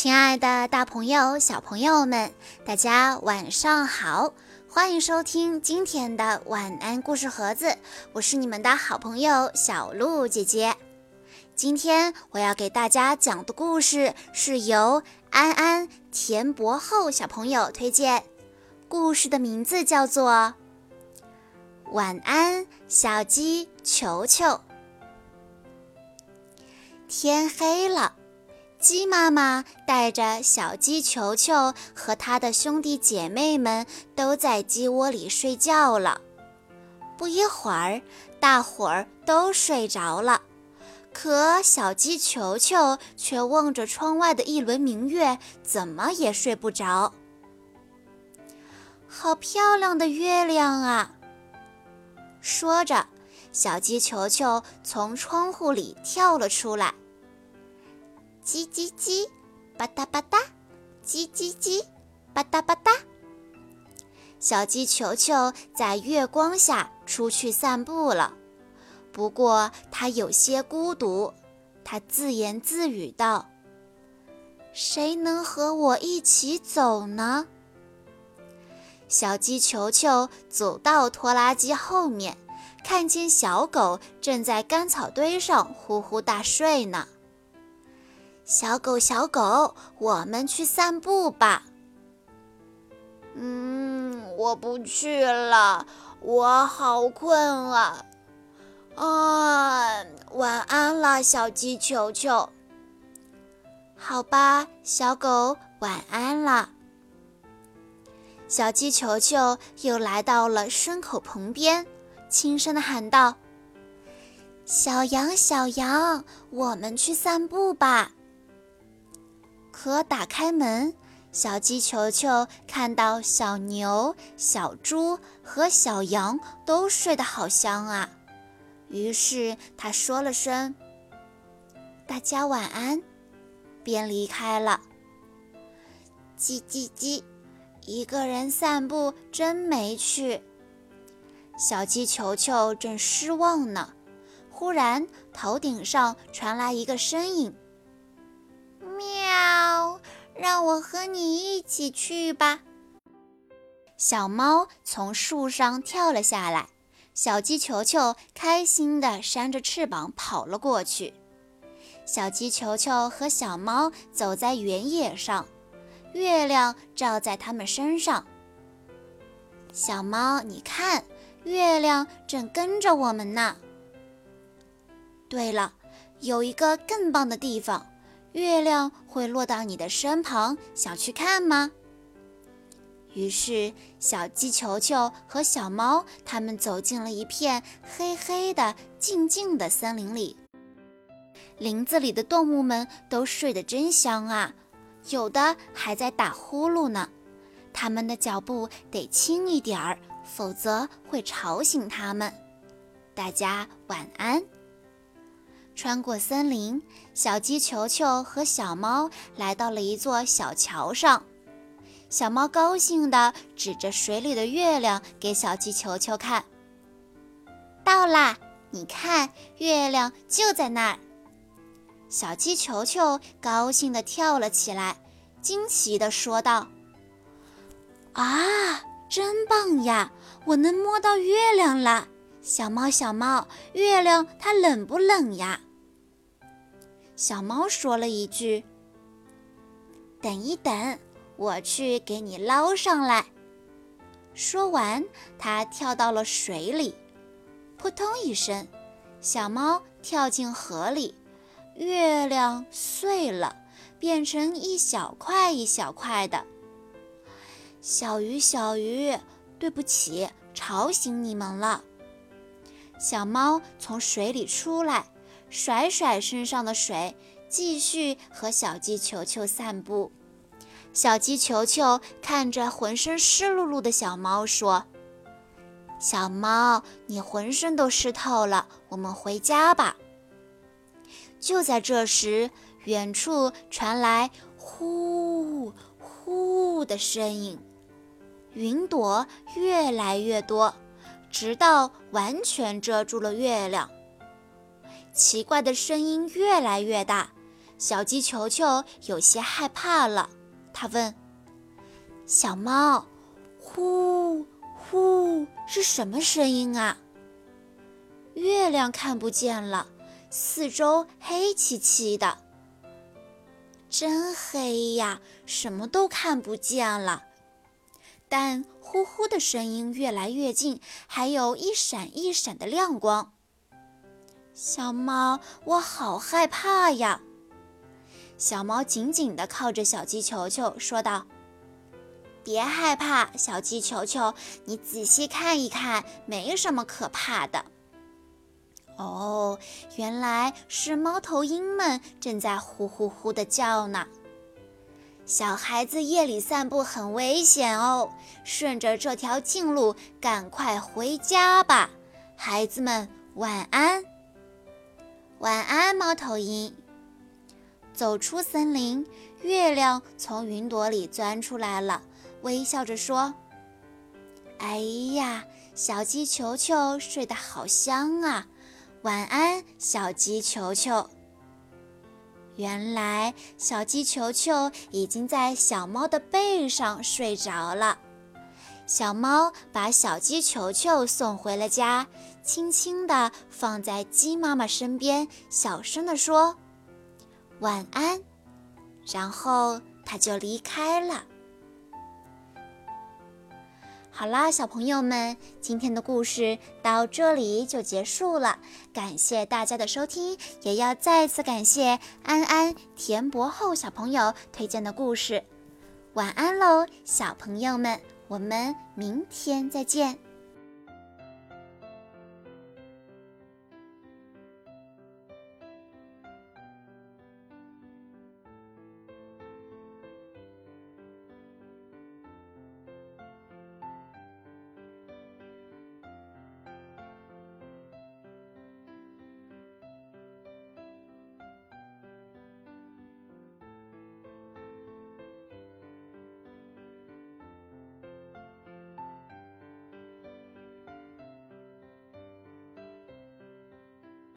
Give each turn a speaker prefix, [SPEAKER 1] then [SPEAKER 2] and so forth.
[SPEAKER 1] 亲爱的，大朋友、小朋友们，大家晚上好！欢迎收听今天的晚安故事盒子，我是你们的好朋友小鹿姐姐。今天我要给大家讲的故事是由安安、田博厚小朋友推荐，故事的名字叫做《晚安小鸡球球》。天黑了。鸡妈妈带着小鸡球球和它的兄弟姐妹们都在鸡窝里睡觉了。不一会儿，大伙儿都睡着了，可小鸡球球却望着窗外的一轮明月，怎么也睡不着。好漂亮的月亮啊！说着，小鸡球球从窗户里跳了出来。叽叽叽，吧嗒吧嗒，叽叽叽，吧嗒吧嗒。小鸡球球在月光下出去散步了，不过它有些孤独。它自言自语道：“谁能和我一起走呢？”小鸡球球走到拖拉机后面，看见小狗正在干草堆上呼呼大睡呢。小狗，小狗，我们去散步吧。
[SPEAKER 2] 嗯，我不去了，我好困啊。啊，晚安了，小鸡球球。
[SPEAKER 1] 好吧，小狗，晚安了。小鸡球球又来到了牲口棚边，轻声的喊道：“小羊，小羊，我们去散步吧。”可打开门，小鸡球球看到小牛、小猪和小羊都睡得好香啊，于是他说了声“大家晚安”，便离开了。叽叽叽，一个人散步真没趣。小鸡球球正失望呢，忽然头顶上传来一个声音。
[SPEAKER 2] 喵！让我和你一起去吧。
[SPEAKER 1] 小猫从树上跳了下来，小鸡球球开心地扇着翅膀跑了过去。小鸡球球和小猫走在原野上，月亮照在它们身上。小猫，你看，月亮正跟着我们呢。对了，有一个更棒的地方。月亮会落到你的身旁，想去看吗？于是，小鸡球球和小猫他们走进了一片黑黑的、静静的森林里。林子里的动物们都睡得真香啊，有的还在打呼噜呢。它们的脚步得轻一点儿，否则会吵醒它们。大家晚安。穿过森林，小鸡球球和小猫来到了一座小桥上。小猫高兴地指着水里的月亮给小鸡球球看：“到啦，你看，月亮就在那儿。”小鸡球球高兴地跳了起来，惊奇地说道：“啊，真棒呀！我能摸到月亮了！小猫，小猫，月亮它冷不冷呀？”小猫说了一句：“等一等，我去给你捞上来。”说完，它跳到了水里，扑通一声，小猫跳进河里，月亮碎了，变成一小块一小块的。小鱼，小鱼，对不起，吵醒你们了。小猫从水里出来。甩甩身上的水，继续和小鸡球球散步。小鸡球球看着浑身湿漉漉的小猫说：“小猫，你浑身都湿透了，我们回家吧。”就在这时，远处传来“呼呼”的声音，云朵越来越多，直到完全遮住了月亮。奇怪的声音越来越大，小鸡球球有些害怕了，他问：“小猫，呼呼是什么声音啊？”月亮看不见了，四周黑漆漆的，真黑呀，什么都看不见了。但呼呼的声音越来越近，还有一闪一闪的亮光。小猫，我好害怕呀！小猫紧紧地靠着小鸡球球，说道：“别害怕，小鸡球球，你仔细看一看，没什么可怕的。”哦，原来是猫头鹰们正在呼呼呼地叫呢。小孩子夜里散步很危险哦，顺着这条近路赶快回家吧，孩子们晚安。晚安，猫头鹰。走出森林，月亮从云朵里钻出来了，微笑着说：“哎呀，小鸡球球睡得好香啊，晚安，小鸡球球。”原来小鸡球球已经在小猫的背上睡着了。小猫把小鸡球球送回了家，轻轻地放在鸡妈妈身边，小声地说：“晚安。”然后它就离开了。好啦，小朋友们，今天的故事到这里就结束了。感谢大家的收听，也要再次感谢安安、田博厚小朋友推荐的故事。晚安喽，小朋友们，我们明天再见。